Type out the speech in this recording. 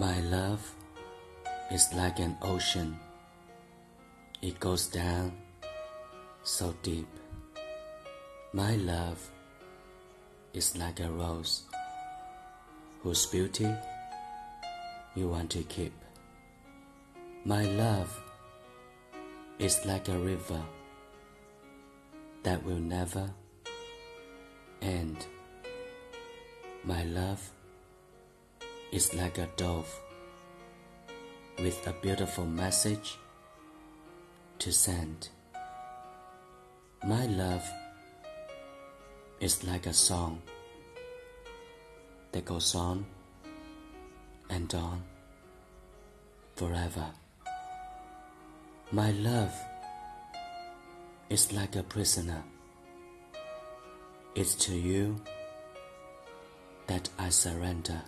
My love is like an ocean. It goes down so deep. My love is like a rose whose beauty you want to keep. My love is like a river that will never end. My love is like a dove with a beautiful message to send. My love is like a song that goes on and on forever. My love is like a prisoner. It's to you that I surrender.